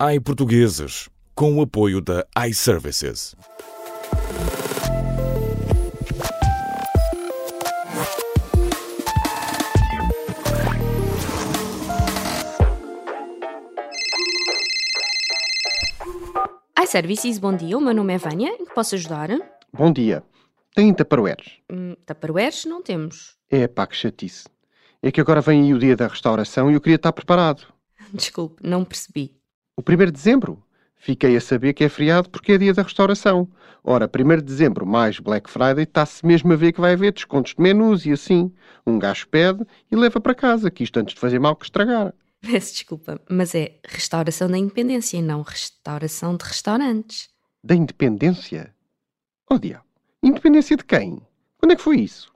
iPortugueses, com o apoio da iServices. iServices, bom dia. O meu nome é Vânia. Em que posso ajudar? Bom dia. Tem Tupperwares? Hum, Tupperwares não temos. É pá, que chatice. É que agora vem aí o dia da restauração e eu queria estar preparado. Desculpe, não percebi. O 1 de dezembro? Fiquei a saber que é feriado porque é dia da restauração. Ora, 1 de dezembro mais Black Friday está-se mesmo a ver que vai haver descontos de menus e assim. Um gajo pede e leva para casa, que isto antes de fazer mal que estragar. Peço desculpa, mas é restauração da independência e não restauração de restaurantes. Da independência? Oh, diabo. Independência de quem? Quando é que foi isso?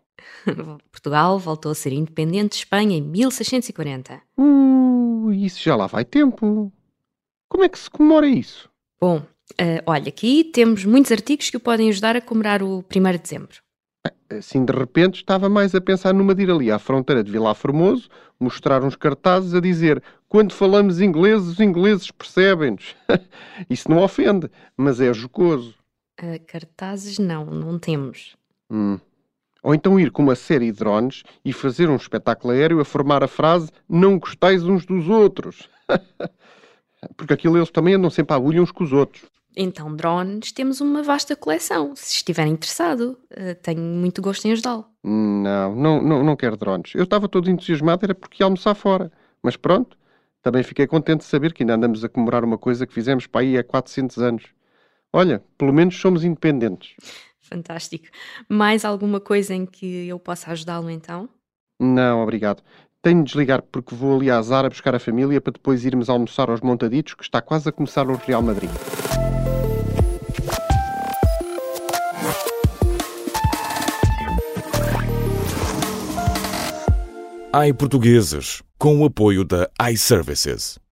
Portugal voltou a ser independente de Espanha em 1640. Uh, isso já lá vai tempo. Como é que se comemora isso? Bom, eh, olha, aqui temos muitos artigos que o podem ajudar a comemorar o 1 de dezembro. Assim, de repente, estava mais a pensar numa de ir ali à fronteira de Vila Formoso, mostrar uns cartazes a dizer quando falamos inglês, os ingleses percebem-nos. Isso não ofende, mas é jocoso. Eh, cartazes não, não temos. Hum. Ou então ir com uma série de drones e fazer um espetáculo aéreo a formar a frase não gostais uns dos outros. Porque aquilo eles também andam sempre à agulha uns com os outros. Então, drones, temos uma vasta coleção. Se estiver interessado, eh, tenho muito gosto em ajudá-lo. Não, não, não, não quero drones. Eu estava todo entusiasmado, era porque ia almoçar fora. Mas pronto, também fiquei contente de saber que ainda andamos a comemorar uma coisa que fizemos para aí há 400 anos. Olha, pelo menos somos independentes. Fantástico. Mais alguma coisa em que eu possa ajudá-lo então? Não, obrigado. Tenho de desligar porque vou ali à Zara buscar a família para depois irmos almoçar aos montaditos que está quase a começar o Real Madrid. iPortugueses, com o apoio da iServices.